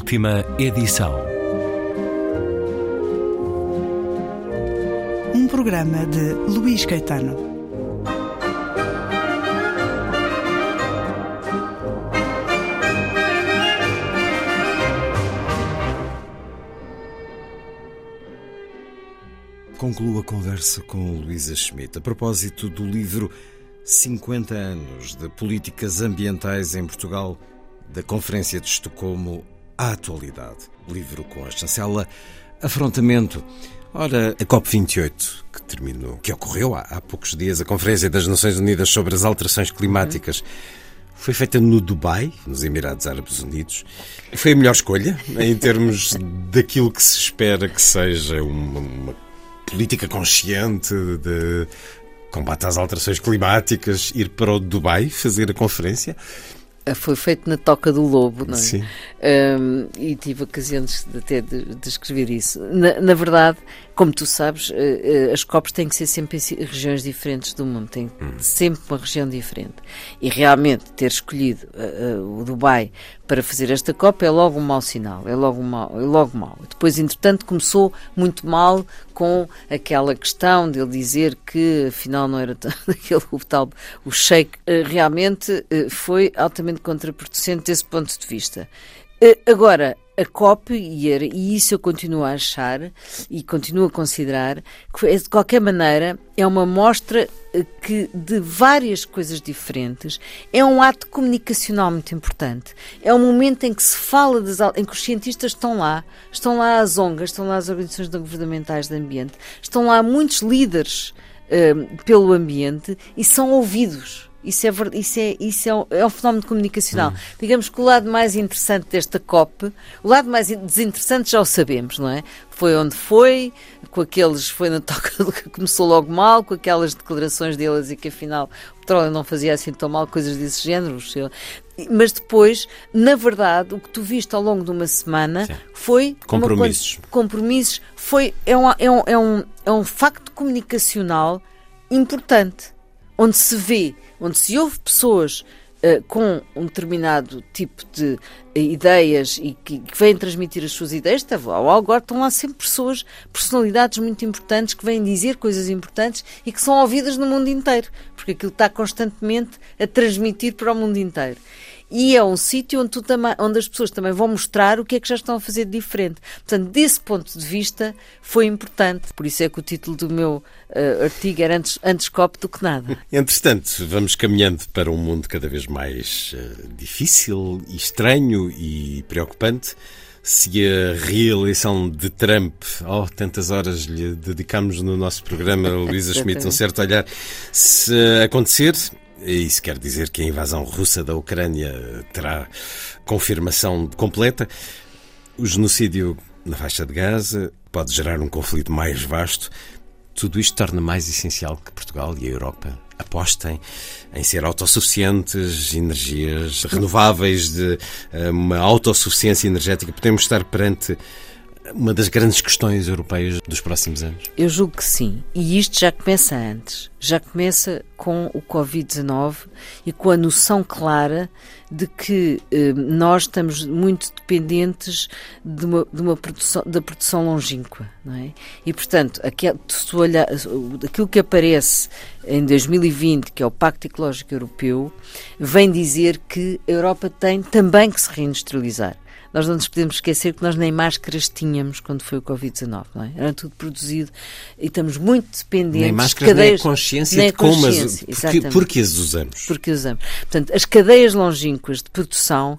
Última edição. Um programa de Luís Caetano. Concluo a conversa com Luísa Schmidt a propósito do livro 50 anos de políticas ambientais em Portugal, da Conferência de Estocolmo à atualidade. Livro com a chancela Afrontamento. Ora, a COP28, que terminou, que ocorreu há, há poucos dias, a Conferência das Nações Unidas sobre as Alterações Climáticas, foi feita no Dubai, nos Emirados Árabes Unidos. Foi a melhor escolha, em termos daquilo que se espera que seja uma, uma política consciente de combate às alterações climáticas, ir para o Dubai fazer a conferência. Foi feito na Toca do Lobo, não é? Sim. Um, e tive ocasiões de, até de, de escrever isso. Na, na, verdade, como tu sabes, uh, uh, as COPs têm que ser sempre em regiões diferentes do mundo, tem hum. sempre uma região diferente. E realmente ter escolhido uh, o Dubai para fazer esta COP é logo um mau sinal, é logo, mau, é logo mau. Depois, entretanto, começou muito mal com aquela questão de ele dizer que afinal não era aquele o tal o Sheikh, realmente foi altamente contraproducente desse ponto de vista. Agora, a COP, e, isso eu continuo a achar e continuo a considerar, que de qualquer maneira é uma mostra eh, que de várias coisas diferentes é um ato comunicacional muito importante. É um momento em que se fala, das, em que os cientistas estão lá, estão lá as ONGs, estão lá as organizações governamentais de ambiente, estão lá muitos líderes uh, pelo ambiente e são ouvidos. Isso é, isso é, isso é, um, é um fenómeno comunicacional. Hum. Digamos que o lado mais interessante desta COP, o lado mais desinteressante já o sabemos, não é? Foi onde foi, com aqueles, foi na toca que começou logo mal, com aquelas declarações deles e que afinal o petróleo não fazia assim tão mal, coisas desse género. Mas depois, na verdade, o que tu viste ao longo de uma semana Sim. foi. Compromissos. Uma, compromissos. Foi, é, um, é, um, é, um, é um facto comunicacional importante, onde se vê onde se ouve pessoas uh, com um determinado tipo de uh, ideias e que, que, vêm transmitir as suas ideias, tá, ao agora estão lá sempre pessoas, personalidades muito importantes que vêm dizer coisas importantes e que são ouvidas no mundo inteiro, porque aquilo está constantemente a transmitir para o mundo inteiro e é um sítio onde, onde as pessoas também vão mostrar o que é que já estão a fazer de diferente. Portanto, desse ponto de vista, foi importante. Por isso é que o título do meu uh, artigo era antes, antes COP do que nada. Entretanto, vamos caminhando para um mundo cada vez mais uh, difícil, estranho e preocupante. Se a reeleição de Trump, oh, tantas horas lhe dedicamos no nosso programa, Luísa Schmidt, um certo olhar, se acontecer, isso quer dizer que a invasão russa da Ucrânia terá confirmação completa. O genocídio na faixa de Gaza pode gerar um conflito mais vasto. Tudo isto torna mais essencial que Portugal e a Europa apostem em ser autossuficientes, energias renováveis, de eh, uma autossuficiência energética. Podemos estar perante uma das grandes questões europeias dos próximos anos? Eu julgo que sim. E isto já começa antes. Já começa com o Covid-19 e com a noção clara de que eh, nós estamos muito dependentes de uma, de uma produção, da produção longínqua. Não é? E, portanto, aquel, olhar, aquilo que aparece em 2020, que é o Pacto Ecológico Europeu, vem dizer que a Europa tem também que se reindustrializar nós não nos podemos esquecer que nós nem máscaras tínhamos quando foi o Covid-19, não é? Era tudo produzido e estamos muito dependentes. Nem máscaras, cadeias, nem a consciência nem a de como, mas porque, porque as usamos. Porque usamos. Portanto, as cadeias longínquas de produção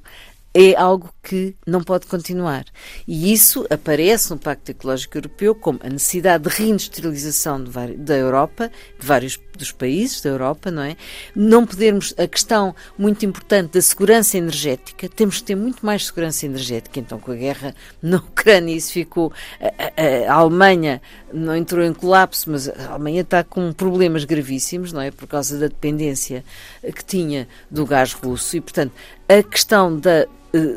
é algo que não pode continuar. E isso aparece no Pacto Ecológico Europeu como a necessidade de reindustrialização de da Europa, de vários dos países da Europa, não é? Não podermos, a questão muito importante da segurança energética, temos que ter muito mais segurança energética. Então, com a guerra na Ucrânia, isso ficou. A, a, a Alemanha não entrou em colapso, mas a Alemanha está com problemas gravíssimos, não é? Por causa da dependência que tinha do gás russo e, portanto, a questão da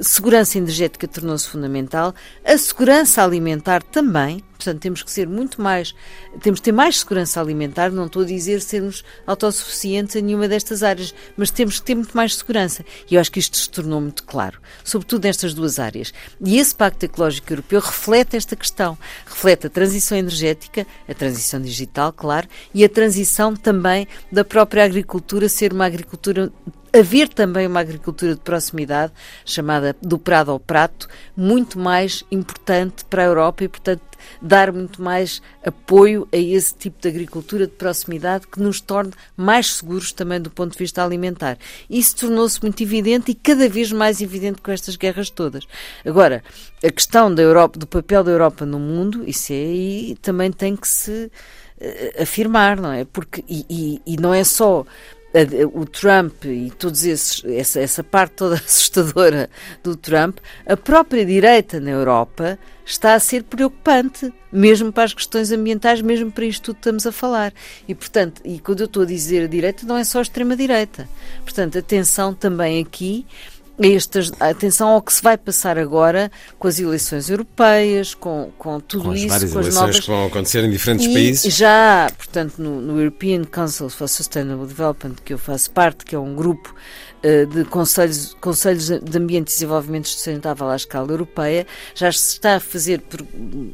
segurança energética tornou-se fundamental, a segurança alimentar também, portanto temos que ser muito mais, temos que ter mais segurança alimentar, não estou a dizer sermos autossuficientes em nenhuma destas áreas, mas temos que ter muito mais segurança. E eu acho que isto se tornou muito claro, sobretudo nestas duas áreas. E esse Pacto Ecológico Europeu reflete esta questão, reflete a transição energética, a transição digital, claro, e a transição também da própria agricultura ser uma agricultura haver também uma agricultura de proximidade, chamada do prado ao prato, muito mais importante para a Europa e, portanto, dar muito mais apoio a esse tipo de agricultura de proximidade que nos torne mais seguros também do ponto de vista alimentar. Isso tornou-se muito evidente e cada vez mais evidente com estas guerras todas. Agora, a questão da Europa, do papel da Europa no mundo, isso é aí também tem que se uh, afirmar, não é? Porque, e, e, e não é só o Trump e todos esses, essa, essa parte toda assustadora do Trump, a própria direita na Europa está a ser preocupante, mesmo para as questões ambientais, mesmo para isto tudo que estamos a falar. E, portanto, e quando eu estou a dizer a direita, não é só a extrema-direita. Portanto, atenção também aqui estas, atenção ao que se vai passar agora com as eleições europeias, com, com tudo com isso. As várias com as eleições novas... que vão acontecer em diferentes e países. Já, portanto, no, no, European Council for Sustainable Development, que eu faço parte, que é um grupo uh, de conselhos, conselhos de Ambiente e Desenvolvimento Sustentável à escala europeia, já se está a fazer,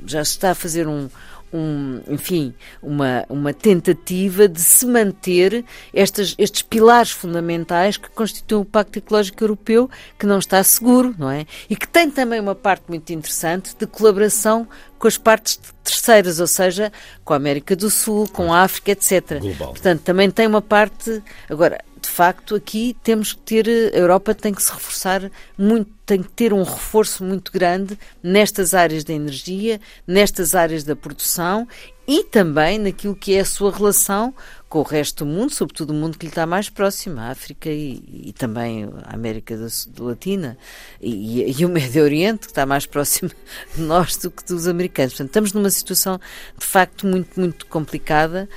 já se está a fazer um um, enfim, uma, uma tentativa de se manter estas, estes pilares fundamentais que constituem o Pacto Ecológico Europeu, que não está seguro, não é? E que tem também uma parte muito interessante de colaboração com as partes terceiras, ou seja, com a América do Sul, com a África, etc. Global. Portanto, também tem uma parte. Agora, facto, aqui temos que ter, a Europa tem que se reforçar muito, tem que ter um reforço muito grande nestas áreas da energia, nestas áreas da produção e também naquilo que é a sua relação com o resto do mundo, sobretudo o mundo que lhe está mais próximo, a África e, e também a América do, do Latina e, e, o Médio Oriente, que está mais próximo de nós do que dos americanos. Portanto, estamos numa situação de facto muito, muito complicada.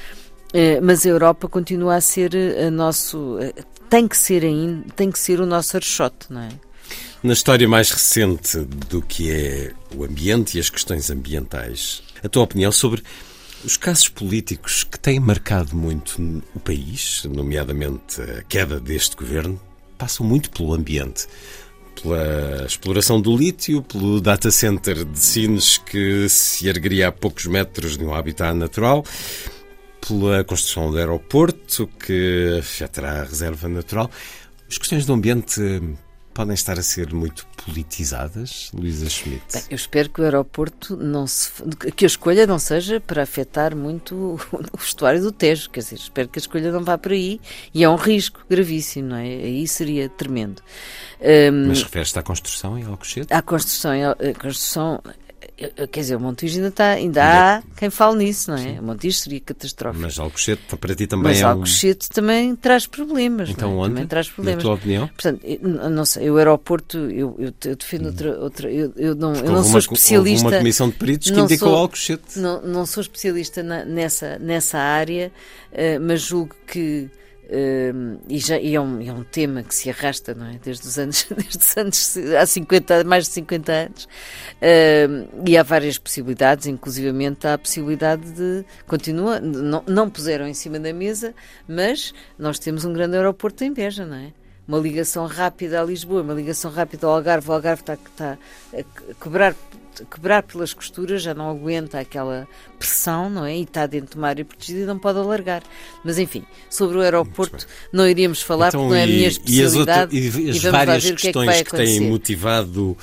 Eh, mas a Europa continua a ser a nosso eh, tem que ser ainda tem que ser o nosso archote, não é? Na história mais recente do que é o ambiente e as questões ambientais, a tua opinião sobre os casos políticos que têm marcado muito o país, nomeadamente a queda deste governo, passam muito pelo ambiente. Pela exploração do lítio, pelo data center de Sines que se ergueria a poucos metros de um habitat natural, pela construção do aeroporto, que afetará a reserva natural. As questões do ambiente podem estar a ser muito politizadas, Luísa Schmidt? Bem, eu espero que o aeroporto não se. que a escolha não seja para afetar muito o estuário do Tejo, quer dizer, espero que a escolha não vá por aí e é um risco gravíssimo, não é? Aí seria tremendo. Um, Mas refere-se à construção em Alcochete? À construção, a construção Quer dizer, o Montijo ainda, está, ainda há quem fale nisso, não é? Sim. O Montijo seria catastrófico. Mas Alcochete para ti também Mas é Alcochete um... também traz problemas. Então é? onde? Também traz problemas. Na tua opinião? Portanto, eu, não sei, o aeroporto, eu, eu, eu defendo outra... outra eu, eu não, eu não sou especialista... uma comissão de peritos que indicou sou, Alcochete. Não, não sou especialista na, nessa, nessa área, uh, mas julgo que Uh, e, já, e é, um, é, um, tema que se arrasta não é? desde os anos, desde os anos há 50, mais de 50 anos uh, e há várias possibilidades, inclusivamente há a possibilidade de continua, não, não puseram em cima da mesa, mas nós temos um grande aeroporto em Beja, não é? Uma ligação rápida a Lisboa, uma ligação rápida ao Algarve, o Algarve está, está a quebrar quebrar pelas costuras, já não aguenta aquela pressão, não é? E está dentro de uma área protegida e não pode alargar. Mas enfim, sobre o aeroporto não iríamos falar então, porque não é a minha especialidade. E as, outras, e as várias questões que, é que, que, têm motivado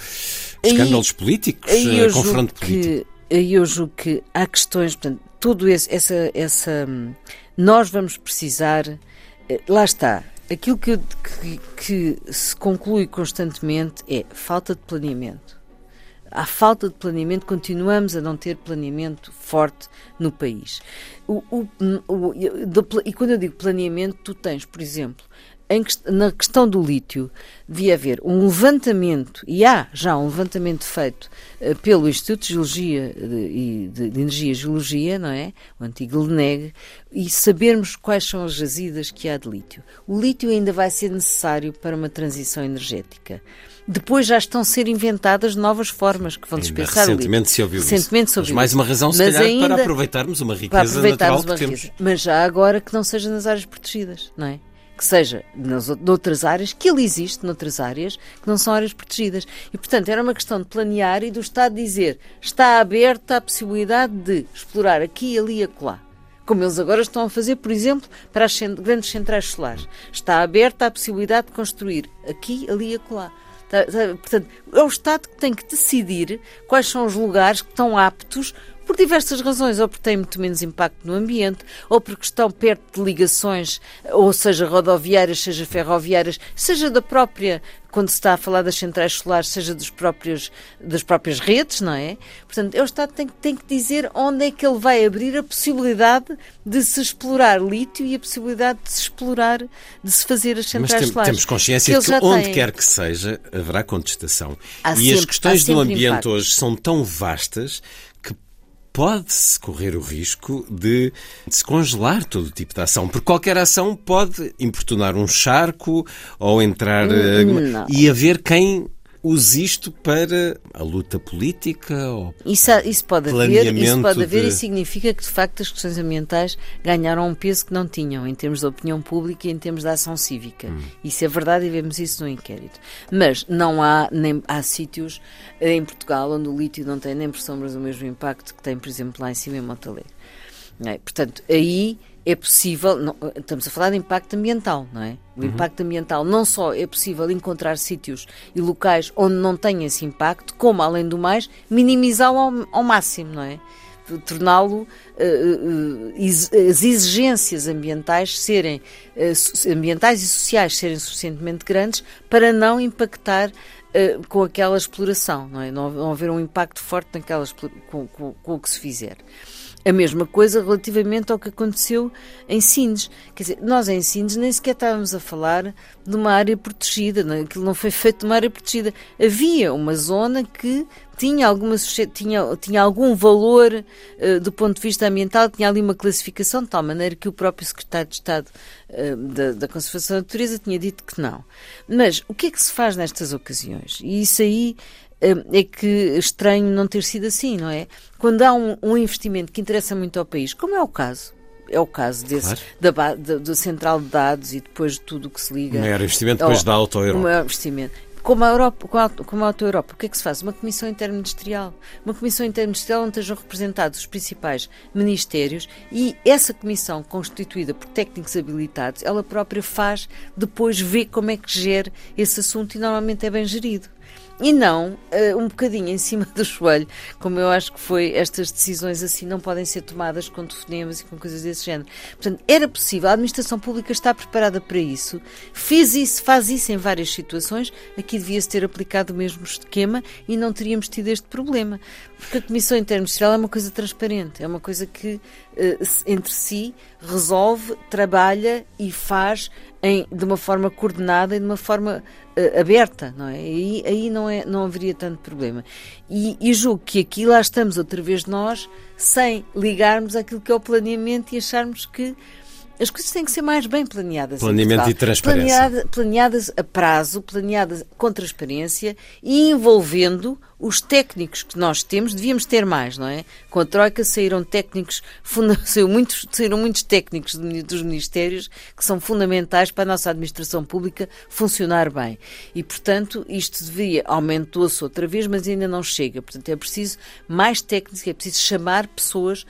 escândalos políticos, eu confronto político. Que, aí eu julgo que há questões, portanto, tudo esse, essa, essa. Nós vamos precisar. Eh, lá está. Aquilo que, que, que se conclui constantemente é falta de planeamento Há falta de planeamento, continuamos a não ter planeamento forte no país. O, o, o, e quando eu digo planeamento, tu tens, por exemplo, em, na questão do lítio, devia haver um levantamento, e há já um levantamento feito uh, pelo Instituto de Geologia e de, de, de, Energia e Geologia, não é? O antigo LNEG, e sabermos quais são as jazidas que há de lítio. O lítio ainda vai ser necessário para uma transição energética Depois já estão a ser inventadas novas formas que vão Ainda dispensar o recentemente lítio. se ouviu recentemente isso. se ouviu Mas mais uma razão, se Mas calhar, ainda- para aproveitarmos uma riqueza aproveitarmos natural que uma temos. riqueza. Mas já agora que não seja nas áreas protegidas, não é? Que seja nas, ou- noutras áreas, que ele existe noutras áreas, que não são áreas protegidas. E, portanto, era uma questão de planear e do Estado dizer está aberta a possibilidade de explorar aqui, ali e acolá. Como eles agora estão a fazer, por exemplo, para as grandes centrais solares. Está aberta a possibilidade de construir aqui, ali e acolá. Tá- tá- Portanto, é o Estado que tem que decidir quais são os lugares que estão aptos por diversas razões, ou porque têm muito menos impacto no ambiente, ou porque estão perto de ligações, ou seja rodoviárias, seja ferroviárias, seja da própria, quando se está a falar das centrais solares, seja dos próprios, das próprias redes, não é? Portanto, é o Estado que tem, que- tem que dizer onde é que ele vai abrir a possibilidade de se explorar lítio e a possibilidade de se explorar, de se fazer as Mas centrais tem- solares. temos consciência que já onde têm. quer que seja haverá contestação. Há e as sempre- questões há do ambiente impactos. hoje são tão vastas que pode-se correr o risco de se congelar todo o tipo de ação. Porque qualquer ação pode importunar um charco ou entrar... eh, não. E haver quem use isto para a luta política ou Isso, isso pode haver, isso pode haver de- e significa que de facto as questões ambientais ganharam um peso que não tinham em termos de opinião pública e em termos de ação cívica. Hum. Isso é verdade e vemos isso no inquérito. Mas não há nem há sítios eh, em Portugal onde o lítio não tem nem por sombras o mesmo impacto que tem, por exemplo, lá em cima em Montalegre. É? Portanto, aí é possível, não- estamos a falar de impacto ambiental, não é? O impacto ambiental não só é possível encontrar sítios e locais onde não tem esse impacto, como, além do mais, minimizá-lo ao, ao máximo, não é? Torná-lo, eh, ex- as exigências ambientais serem, so- ambientais e sociais serem suficientemente grandes para não impactar com aquela exploração, não é? Não, não haver um impacto forte naquela, com, com, com o que se fizer. A mesma coisa relativamente ao que aconteceu em Sines. Quer dizer, nós em Sines nem sequer estávamos a falar de uma área protegida, não é? aquilo não foi feito numa área protegida. Havia uma zona que tinha, alguma, tinha, tinha algum valor eh, do ponto de vista ambiental, tinha ali uma classificação, de tal maneira que o próprio secretário de Estado eh, da, da Conservação da Natureza tinha dito que não. Mas o que é que se faz nestas ocasiões? E isso aí é que estranho não ter sido assim, não é? Quando há um, um investimento que interessa muito ao país, como é o caso, é o caso desse, Claro. da, da, da central de dados e depois de tudo o que se liga. o maior investimento depois Oh, da Auto O maior investimento. Como a, Europa, como, a, como a Auto Europa, o que é que se faz? Uma comissão interministerial. Uma comissão interministerial onde estejam representados os principais ministérios e essa comissão, constituída por técnicos habilitados, ela própria faz, depois vê como é que gera esse assunto e normalmente é bem gerido. E não eh, um bocadinho em cima do joelho, como eu acho que foi, estas decisões assim não podem ser tomadas com telefonemas e com coisas desse género. Portanto, era possível, a administração pública está preparada para isso, fez isso, faz isso em várias situações, aqui devia-se ter aplicado o mesmo esquema e não teríamos tido este problema. Porque a Comissão Interministerial é uma coisa transparente, é uma coisa que entre si resolve, trabalha e faz em- de uma forma coordenada e de uma forma eh, aberta, não é? Aí, aí não, é, não haveria tanto problema. E, e julgo que aqui lá estamos outra vez nós, sem ligarmos àquilo que é o planeamento e acharmos que as coisas têm que ser mais bem planeadas. Planeamento e transparência. Planeada- planeadas a prazo, planeadas com transparência e envolvendo os técnicos que nós temos, devíamos ter mais, não é? Com a Troika saíram técnicos, muitos, saíram muitos técnicos dos ministérios que são fundamentais para a nossa administração pública funcionar bem. E, portanto, isto deveria, aumentou-se outra vez, mas ainda não chega. Portanto, é preciso mais técnicos, é preciso chamar pessoas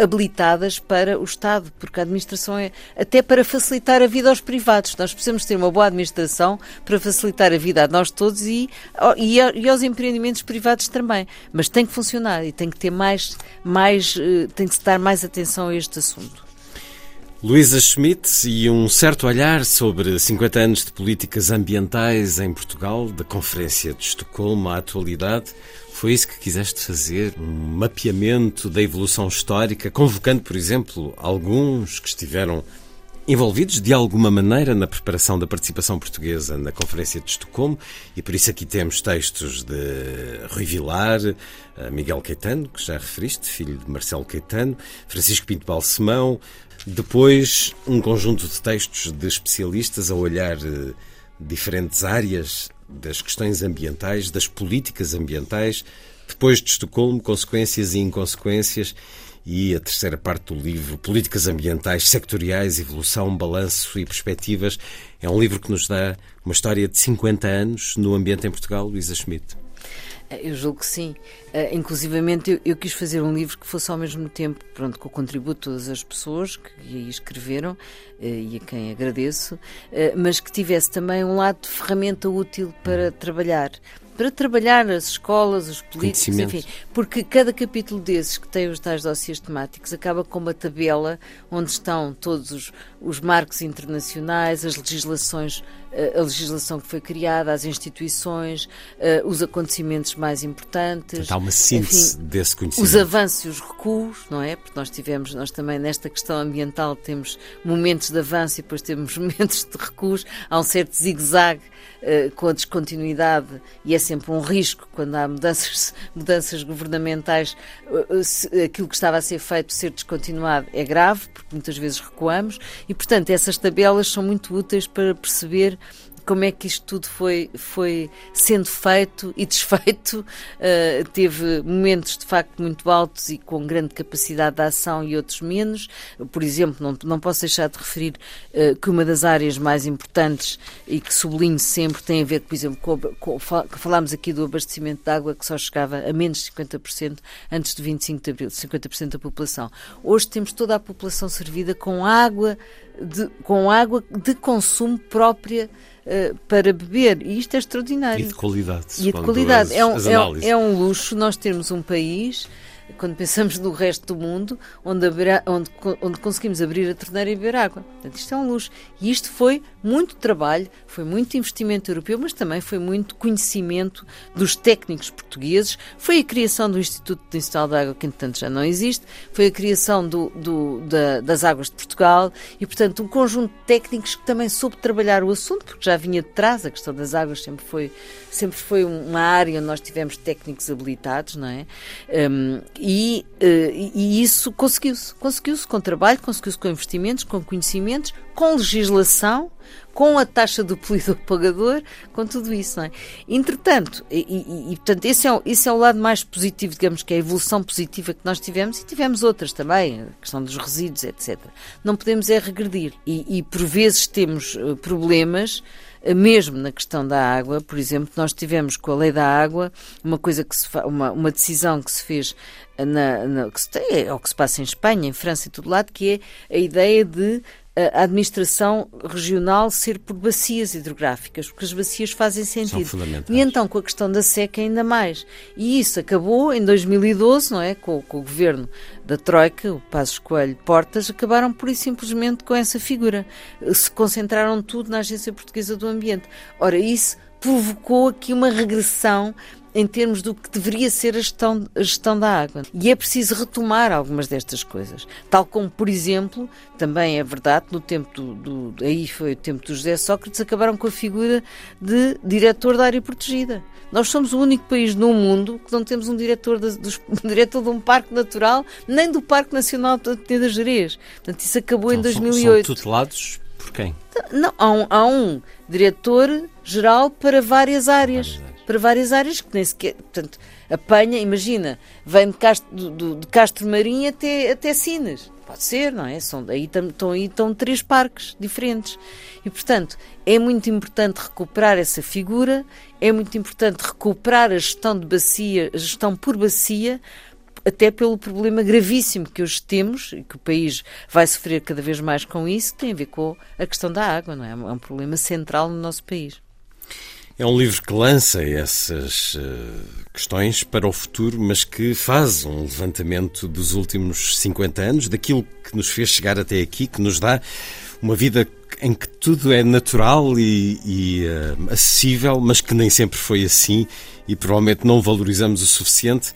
habilitadas para o Estado, porque a administração é até para facilitar a vida aos privados. Nós precisamos ter uma boa administração para facilitar a vida a nós todos e, e aos empreendimentos privados também. Mas tem que funcionar e tem que ter mais, mais eh, tem que dar mais atenção a este assunto. Luísa Schmidt e um certo olhar sobre 50 anos de políticas ambientais em Portugal, da Conferência de Estocolmo à atualidade. Foi isso que quiseste fazer? Um mapeamento da evolução histórica, convocando, por exemplo, alguns que estiveram envolvidos de alguma maneira na preparação da participação portuguesa na Conferência de Estocolmo, e por isso aqui temos textos de Rui Vilar, eh, Miguel Caetano, que já referiste, filho de Marcelo Caetano, Francisco Pinto Balsemão, depois um conjunto de textos de especialistas a olhar eh, diferentes áreas das questões ambientais, das políticas ambientais, depois de Estocolmo, consequências e inconsequências, e a terceira parte do livro, Políticas Ambientais Sectoriais, Evolução, Balanço e Perspectivas, é um livro que nos dá uma história de 50 anos no ambiente em Portugal, Luísa Schmidt. Eu julgo que sim. Uh, inclusivamente, eu, eu, quis fazer um livro que fosse ao mesmo tempo, pronto, com o contributo de todas as pessoas que aí escreveram uh, e a quem agradeço, uh, mas que tivesse também um lado de ferramenta útil para trabalhar para trabalhar as escolas, os políticos, enfim, porque cada capítulo desses que tem os tais dossiês temáticos acaba com uma tabela onde estão todos os, os marcos internacionais, as legislações, eh, a legislação que foi criada, as instituições, eh, os acontecimentos mais importantes. Há uma síntese enfim, desse conhecimento. Os avanços e os recuos, não é? Porque nós tivemos, nós também nesta questão ambiental temos momentos de avanço e depois temos momentos de recuos. Há um certo zigue-zague uh, com a descontinuidade e é sempre um risco quando há mudanças, mudanças governamentais, se, aquilo que estava a ser feito ser descontinuado é grave, porque muitas vezes recuamos e, portanto, essas tabelas são muito úteis para perceber como é que isto tudo foi, foi sendo feito e desfeito. Uh, teve momentos de facto muito altos e com grande capacidade de ação e outros menos. Por exemplo, não, não posso deixar de referir uh, que uma das áreas mais importantes e que sublinho sempre tem a ver, por exemplo, com, com falámos aqui do abastecimento de água que só chegava a menos de 50% antes de 25 de abril, 50% da população. Hoje temos toda a população servida com água de, com água de consumo própria uh, para beber. E isto é extraordinário. E de qualidade. E de qualidade. As, é, um, é, é um luxo nós termos um país quando pensamos no resto do mundo, onde, onde, onde conseguimos abrir a torneira e beber água. Portanto, isto é um luxo. E isto foi muito trabalho, foi muito investimento europeu, mas também foi muito conhecimento dos técnicos portugueses. Foi a criação do Instituto de Nacional da Água, que entretanto já não existe, foi a criação do, do, da, das Águas de Portugal e, portanto, um conjunto de técnicos que também soube trabalhar o assunto, porque já vinha de trás, a questão das águas sempre foi, sempre foi uma área onde nós tivemos técnicos habilitados, não é? Um, e, uh, e isso conseguiu-se. Conseguiu-se com trabalho, conseguiu-se com investimentos, com conhecimentos, com legislação, com a taxa do poluidor-pagador, com tudo isso. Não é? Entretanto, e, e, portanto, esse é, o, esse é o lado mais positivo, digamos que é a evolução positiva que nós tivemos, e tivemos outras também, a questão dos resíduos, etc. Não podemos é regredir. E, e por vezes temos uh, problemas mesmo na questão da água, por exemplo, nós tivemos com a lei da água uma coisa que se uma, uma decisão que se fez na, na que se tem, é o que se passa em Espanha, em França e todo lado, que é a ideia de a administração regional ser por bacias hidrográficas, porque as bacias fazem sentido. E então, com a questão da seca, ainda mais. E isso acabou em 2012, não é? Com, com o governo da Troika, o Passos Coelho Portas, acabaram por e simplesmente com essa figura. Se concentraram tudo na Agência Portuguesa do Ambiente. Ora, isso provocou aqui uma regressão em termos do que deveria ser a gestão, a gestão da água. E é preciso retomar algumas destas coisas. Tal como, por exemplo, também é verdade, no tempo do, do aí foi o tempo do José Sócrates, acabaram com a figura de diretor da área protegida. Nós somos o único país no mundo que não temos um diretor de, dos, um diretor de um parque natural, nem do Parque Nacional de das Jerez. Portanto, isso acabou então, em 2008. São, são tutelados por quem? Não, há um, há um diretor-geral para várias áreas. Para várias áreas que nem sequer. Portanto, apanha, imagina, vem de Castro, do, de Castro Marinho até, até Sines. Pode ser, não é? São, aí estão aí estão três parques diferentes. E, portanto, é muito importante recuperar essa figura, é muito importante recuperar a gestão de bacia, a gestão por bacia, até pelo problema gravíssimo que hoje temos e que o país vai sofrer cada vez mais com isso, que tem a ver com a questão da água, não é? É um problema central no nosso país. É um livro que lança essas uh, questões para o futuro, mas que faz um levantamento dos últimos 50 anos, daquilo que nos fez chegar até aqui, que nos dá uma vida em que tudo é natural e, e uh, acessível, mas que nem sempre foi assim e provavelmente não valorizamos o suficiente.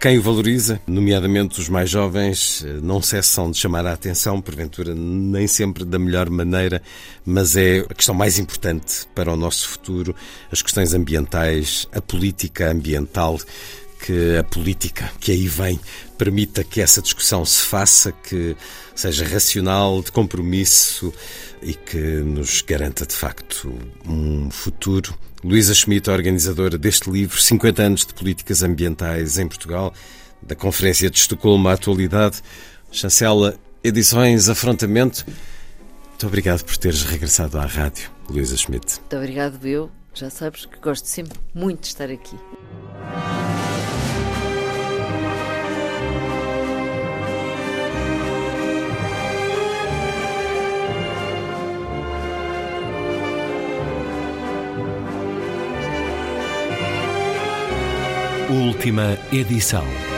Quem o valoriza, nomeadamente os mais jovens, não cessam de chamar a atenção, porventura nem sempre da melhor maneira, mas é a questão mais importante para o nosso futuro, as questões ambientais, a política ambiental, que a política que aí vem permita que essa discussão se faça, que seja racional, de compromisso e que nos garanta de facto um futuro Luísa Schmidt, organizadora deste livro, 50 anos de políticas ambientais em Portugal, da Conferência de Estocolmo à Atualidade, chancela Edições Afrontamento. Muito obrigado por teres regressado à rádio, Luísa Schmidt. Muito obrigado, eu. Já sabes que gosto sempre muito de estar aqui. Última edição.